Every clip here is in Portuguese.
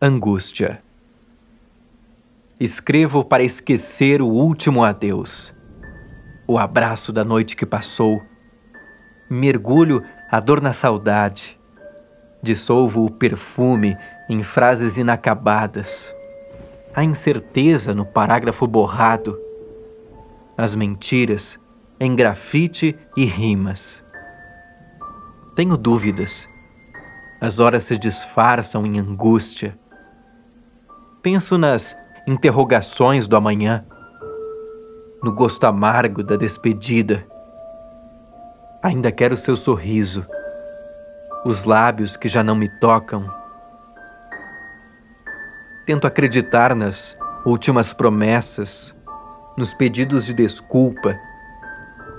Angústia. Escrevo para esquecer o último adeus, o abraço da noite que passou. Mergulho a dor na saudade, dissolvo o perfume em frases inacabadas, a incerteza no parágrafo borrado, as mentiras em grafite e rimas. Tenho dúvidas. As horas se disfarçam em angústia Penso nas interrogações do amanhã, no gosto amargo da despedida. Ainda quero seu sorriso, os lábios que já não me tocam. Tento acreditar nas últimas promessas, nos pedidos de desculpa,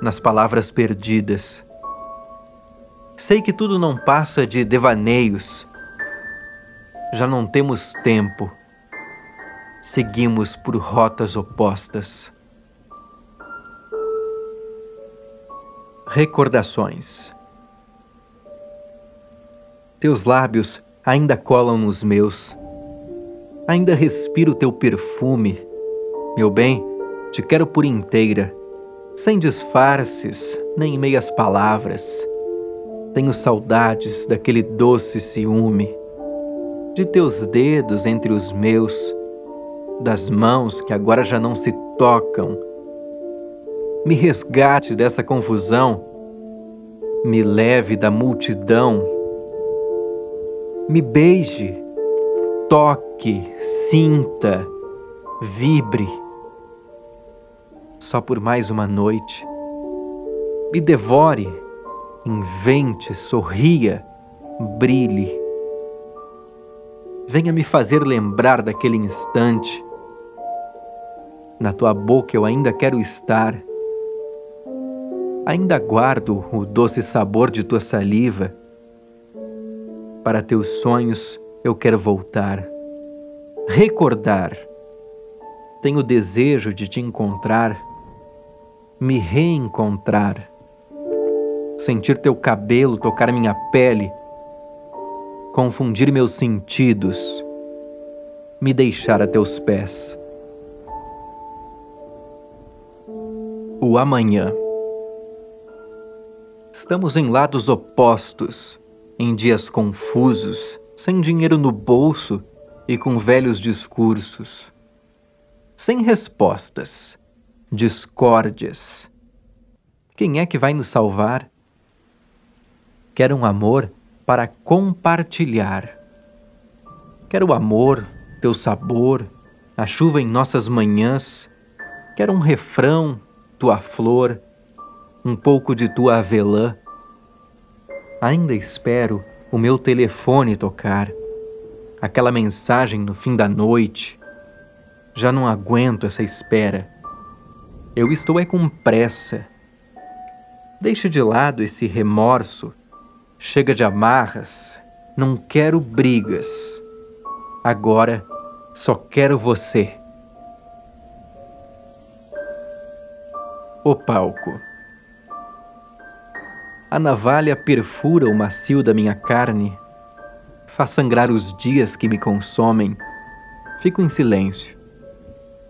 nas palavras perdidas. Sei que tudo não passa de devaneios. Já não temos tempo seguimos por rotas opostas. Recordações. Teus lábios ainda colam nos meus. Ainda respiro teu perfume. Meu bem, te quero por inteira, sem disfarces nem meias palavras. Tenho saudades daquele doce ciúme, de teus dedos entre os meus das mãos que agora já não se tocam. Me resgate dessa confusão, me leve da multidão, me beije, toque, sinta, vibre. Só por mais uma noite, me devore, invente, sorria, brilhe. Venha me fazer lembrar daquele instante na tua boca eu ainda quero estar. Ainda guardo o doce sabor de tua saliva. Para teus sonhos eu quero voltar. Recordar. Tenho desejo de te encontrar, me reencontrar. Sentir teu cabelo tocar minha pele, confundir meus sentidos, me deixar a teus pés. O amanhã. Estamos em lados opostos, em dias confusos, sem dinheiro no bolso e com velhos discursos. Sem respostas, discórdias. Quem é que vai nos salvar? Quero um amor para compartilhar. Quero o amor, teu sabor, a chuva em nossas manhãs. Quero um refrão tua flor, um pouco de tua avelã. Ainda espero o meu telefone tocar, aquela mensagem no fim da noite. Já não aguento essa espera. Eu estou é com pressa. Deixa de lado esse remorso. Chega de amarras. Não quero brigas. Agora só quero você. O palco. A navalha perfura o macio da minha carne, faz sangrar os dias que me consomem. Fico em silêncio.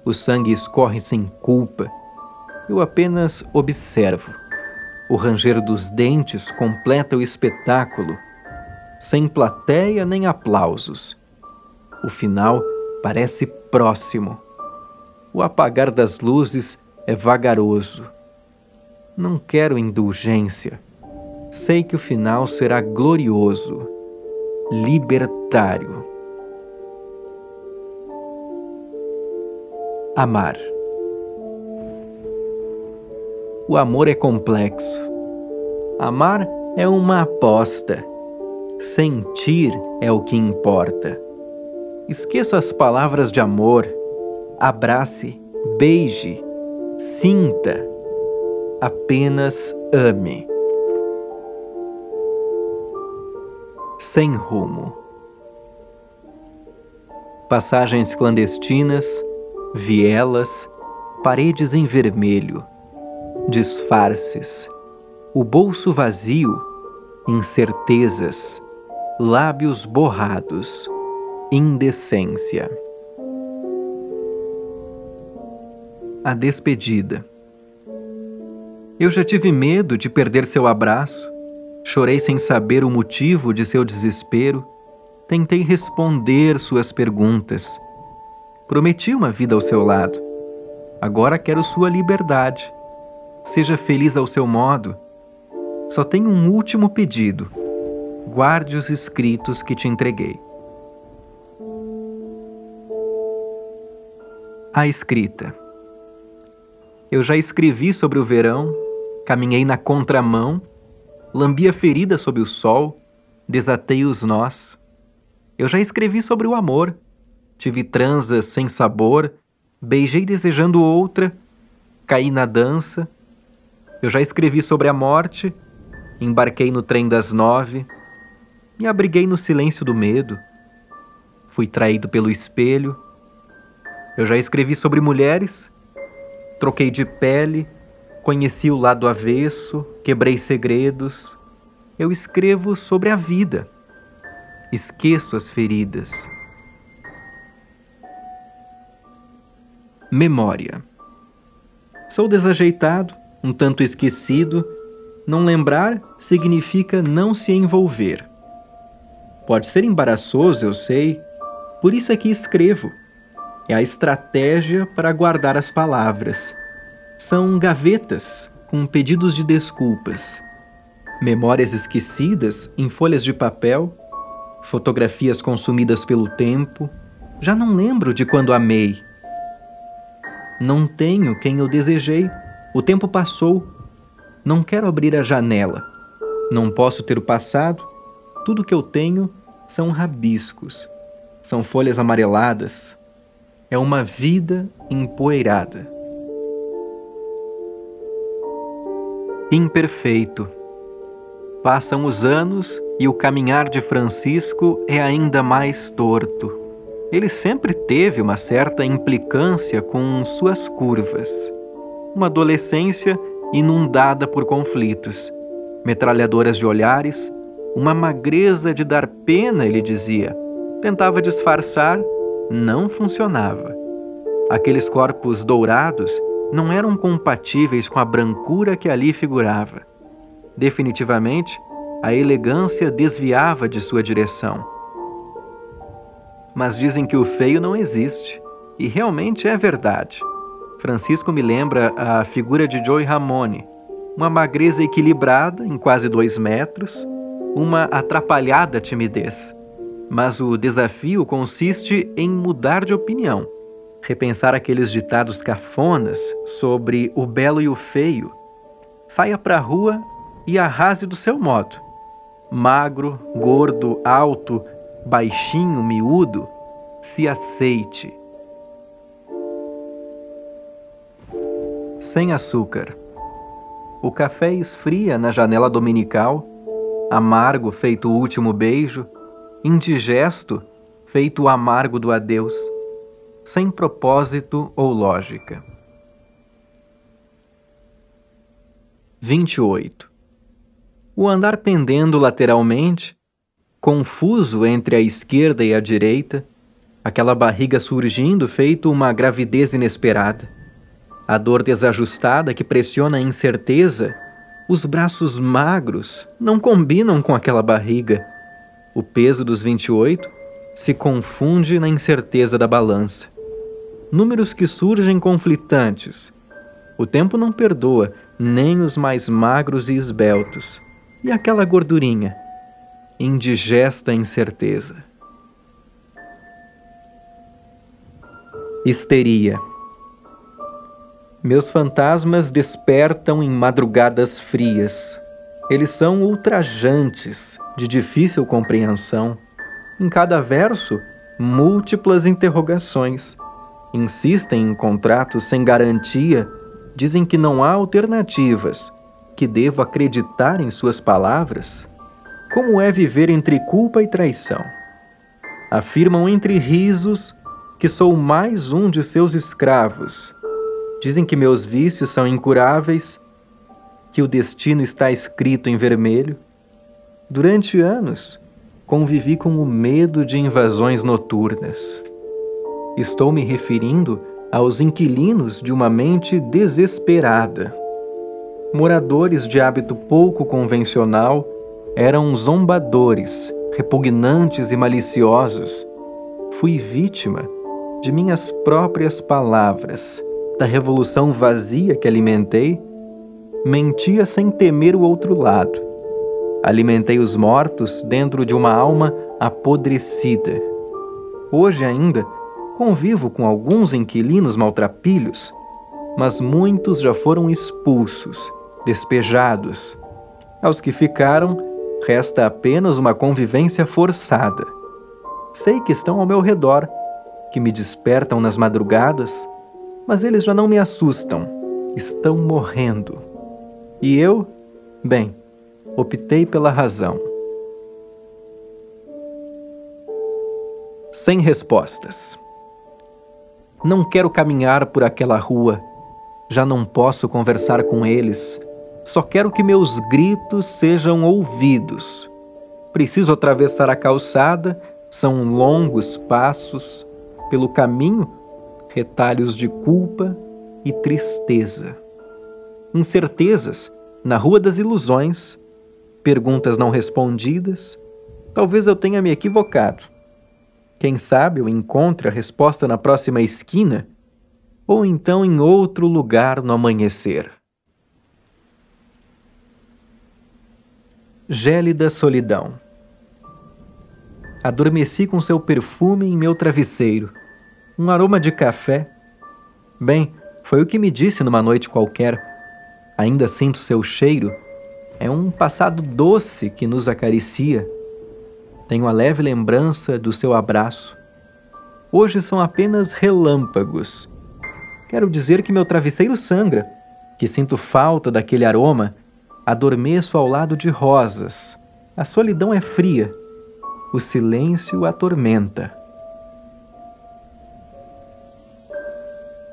O sangue escorre sem culpa. Eu apenas observo. O ranger dos dentes completa o espetáculo, sem plateia nem aplausos. O final parece próximo. O apagar das luzes é vagaroso. Não quero indulgência. Sei que o final será glorioso, libertário. Amar. O amor é complexo. Amar é uma aposta. Sentir é o que importa. Esqueça as palavras de amor. Abrace, beije, Sinta, apenas ame. Sem rumo. Passagens clandestinas, vielas, paredes em vermelho, disfarces, o bolso vazio, incertezas, lábios borrados, Indecência. A despedida. Eu já tive medo de perder seu abraço, chorei sem saber o motivo de seu desespero, tentei responder suas perguntas. Prometi uma vida ao seu lado. Agora quero sua liberdade. Seja feliz ao seu modo. Só tenho um último pedido. Guarde os escritos que te entreguei. A escrita. Eu já escrevi sobre o verão, caminhei na contramão, lambi a ferida sob o sol, desatei os nós. Eu já escrevi sobre o amor, tive transas sem sabor, beijei desejando outra, caí na dança. Eu já escrevi sobre a morte, embarquei no trem das nove, me abriguei no silêncio do medo, fui traído pelo espelho eu já escrevi sobre mulheres, troquei de pele, conheci o lado avesso, quebrei segredos. Eu escrevo sobre a vida. Esqueço as feridas. Memória. Sou desajeitado, um tanto esquecido. Não lembrar significa não se envolver. Pode ser embaraçoso, eu sei, por isso é que escrevo é a estratégia para guardar as palavras. São gavetas com pedidos de desculpas, memórias esquecidas em folhas de papel, fotografias consumidas pelo tempo. Já não lembro de quando amei. Não tenho quem eu desejei. O tempo passou. Não quero abrir a janela. Não posso ter o passado. Tudo que eu tenho são rabiscos. São folhas amareladas, é uma vida empoeirada. Imperfeito. Passam os anos e o caminhar de Francisco é ainda mais torto. Ele sempre teve uma certa implicância com suas curvas. Uma adolescência inundada por conflitos, metralhadoras de olhares, uma magreza de dar pena, ele dizia. Tentava disfarçar não funcionava. Aqueles corpos dourados não eram compatíveis com a brancura que ali figurava. Definitivamente, a elegância desviava de sua direção. Mas dizem que o feio não existe, e realmente é verdade. Francisco me lembra a figura de Joey Ramone, uma magreza equilibrada em quase dois metros, uma atrapalhada timidez. Mas o desafio consiste em mudar de opinião, repensar aqueles ditados cafonas sobre o belo e o feio. Saia para a rua e arrase do seu modo. Magro, gordo, alto, baixinho, miúdo, se aceite. Sem açúcar. O café esfria na janela dominical, amargo feito o último beijo indigesto, feito o amargo do adeus, sem propósito ou lógica. 28. O andar pendendo lateralmente, confuso entre a esquerda e a direita, aquela barriga surgindo feito uma gravidez inesperada, a dor desajustada que pressiona a incerteza, os braços magros não combinam com aquela barriga o peso dos 28 se confunde na incerteza da balança. Números que surgem conflitantes. O tempo não perdoa nem os mais magros e esbeltos. E aquela gordurinha? Indigesta incerteza. Histeria. Meus fantasmas despertam em madrugadas frias. Eles são ultrajantes, de difícil compreensão. Em cada verso, múltiplas interrogações. Insistem em contratos sem garantia, dizem que não há alternativas, que devo acreditar em suas palavras. Como é viver entre culpa e traição? Afirmam entre risos que sou mais um de seus escravos. Dizem que meus vícios são incuráveis, que o destino está escrito em vermelho Durante anos, convivi com o medo de invasões noturnas. Estou me referindo aos inquilinos de uma mente desesperada. Moradores de hábito pouco convencional eram zombadores, repugnantes e maliciosos. Fui vítima de minhas próprias palavras, da revolução vazia que alimentei. Mentia sem temer o outro lado. Alimentei os mortos dentro de uma alma apodrecida. Hoje ainda convivo com alguns inquilinos maltrapilhos, mas muitos já foram expulsos, despejados. Aos que ficaram, resta apenas uma convivência forçada. Sei que estão ao meu redor, que me despertam nas madrugadas, mas eles já não me assustam, estão morrendo. E eu, bem, optei pela razão. Sem respostas. Não quero caminhar por aquela rua. Já não posso conversar com eles. Só quero que meus gritos sejam ouvidos. Preciso atravessar a calçada, são longos passos. Pelo caminho, retalhos de culpa e tristeza. Incertezas na Rua das Ilusões, perguntas não respondidas. Talvez eu tenha me equivocado. Quem sabe eu encontre a resposta na próxima esquina ou então em outro lugar no amanhecer. Gélida solidão. Adormeci com seu perfume em meu travesseiro, um aroma de café. Bem, foi o que me disse numa noite qualquer. Ainda sinto seu cheiro. É um passado doce que nos acaricia tenho a leve lembrança do seu abraço. Hoje são apenas relâmpagos. Quero dizer que meu travesseiro sangra, que sinto falta daquele aroma, adormeço ao lado de rosas. A solidão é fria, o silêncio atormenta.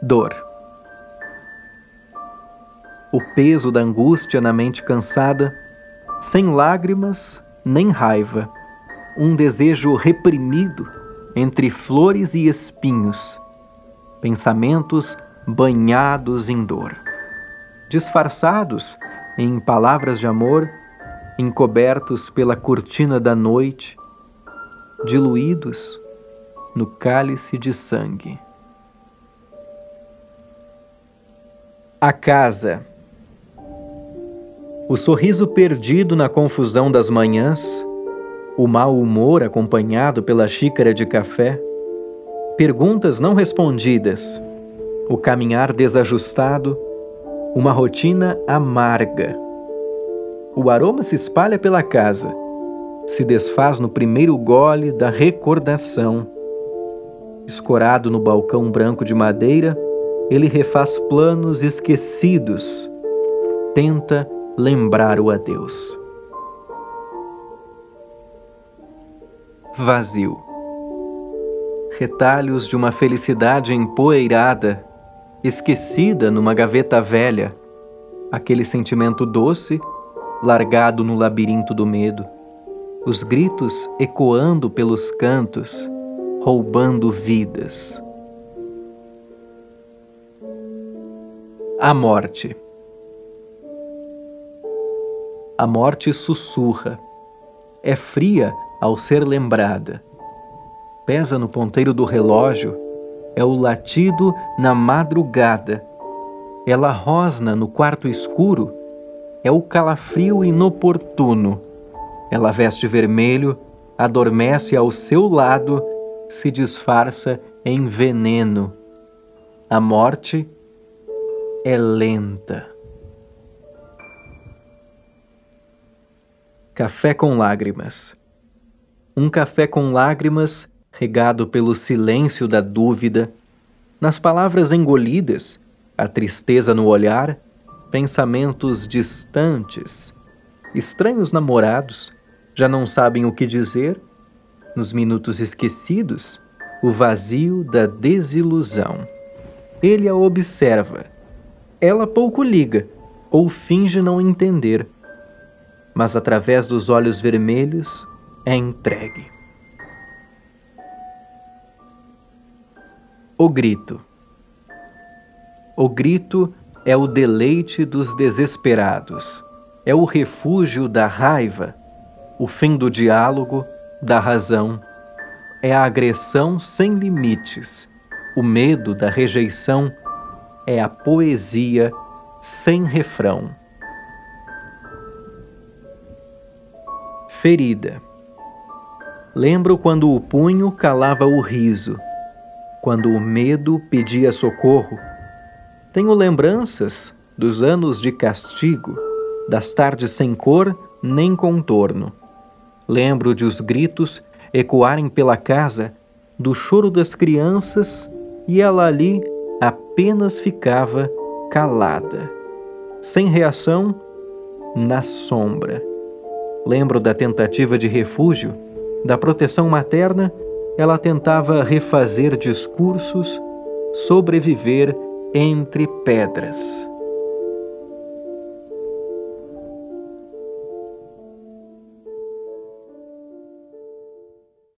Dor. O peso da angústia na mente cansada, sem lágrimas nem raiva um desejo reprimido entre flores e espinhos, pensamentos banhados em dor, disfarçados em palavras de amor, encobertos pela cortina da noite, diluídos no cálice de sangue. A casa. O sorriso perdido na confusão das manhãs o mau humor acompanhado pela xícara de café, perguntas não respondidas, o caminhar desajustado, uma rotina amarga. O aroma se espalha pela casa, se desfaz no primeiro gole da recordação. Escorado no balcão branco de madeira, ele refaz planos esquecidos, tenta lembrar o adeus. vazio. Retalhos de uma felicidade empoeirada, esquecida numa gaveta velha, aquele sentimento doce largado no labirinto do medo, os gritos ecoando pelos cantos, roubando vidas. A morte. A morte sussurra. É fria ao ser lembrada. Pesa no ponteiro do relógio, é o latido na madrugada. Ela rosna no quarto escuro, é o calafrio inoportuno. Ela veste vermelho, adormece ao seu lado, se disfarça em veneno. A morte é lenta. Café com lágrimas um café com lágrimas, regado pelo silêncio da dúvida, nas palavras engolidas, a tristeza no olhar, pensamentos distantes, estranhos namorados, já não sabem o que dizer, nos minutos esquecidos, o vazio da desilusão. Ele a observa. Ela pouco liga ou finge não entender, mas através dos olhos vermelhos é entregue. O grito. O grito é o deleite dos desesperados, é o refúgio da raiva, o fim do diálogo, da razão, é a agressão sem limites, o medo da rejeição, é a poesia sem refrão. Ferida. Lembro quando o punho calava o riso, quando o medo pedia socorro. Tenho lembranças dos anos de castigo, das tardes sem cor nem contorno. Lembro de os gritos ecoarem pela casa, do choro das crianças e ela ali apenas ficava calada, sem reação, na sombra. Lembro da tentativa de refúgio, da proteção materna, ela tentava refazer discursos, sobreviver entre pedras.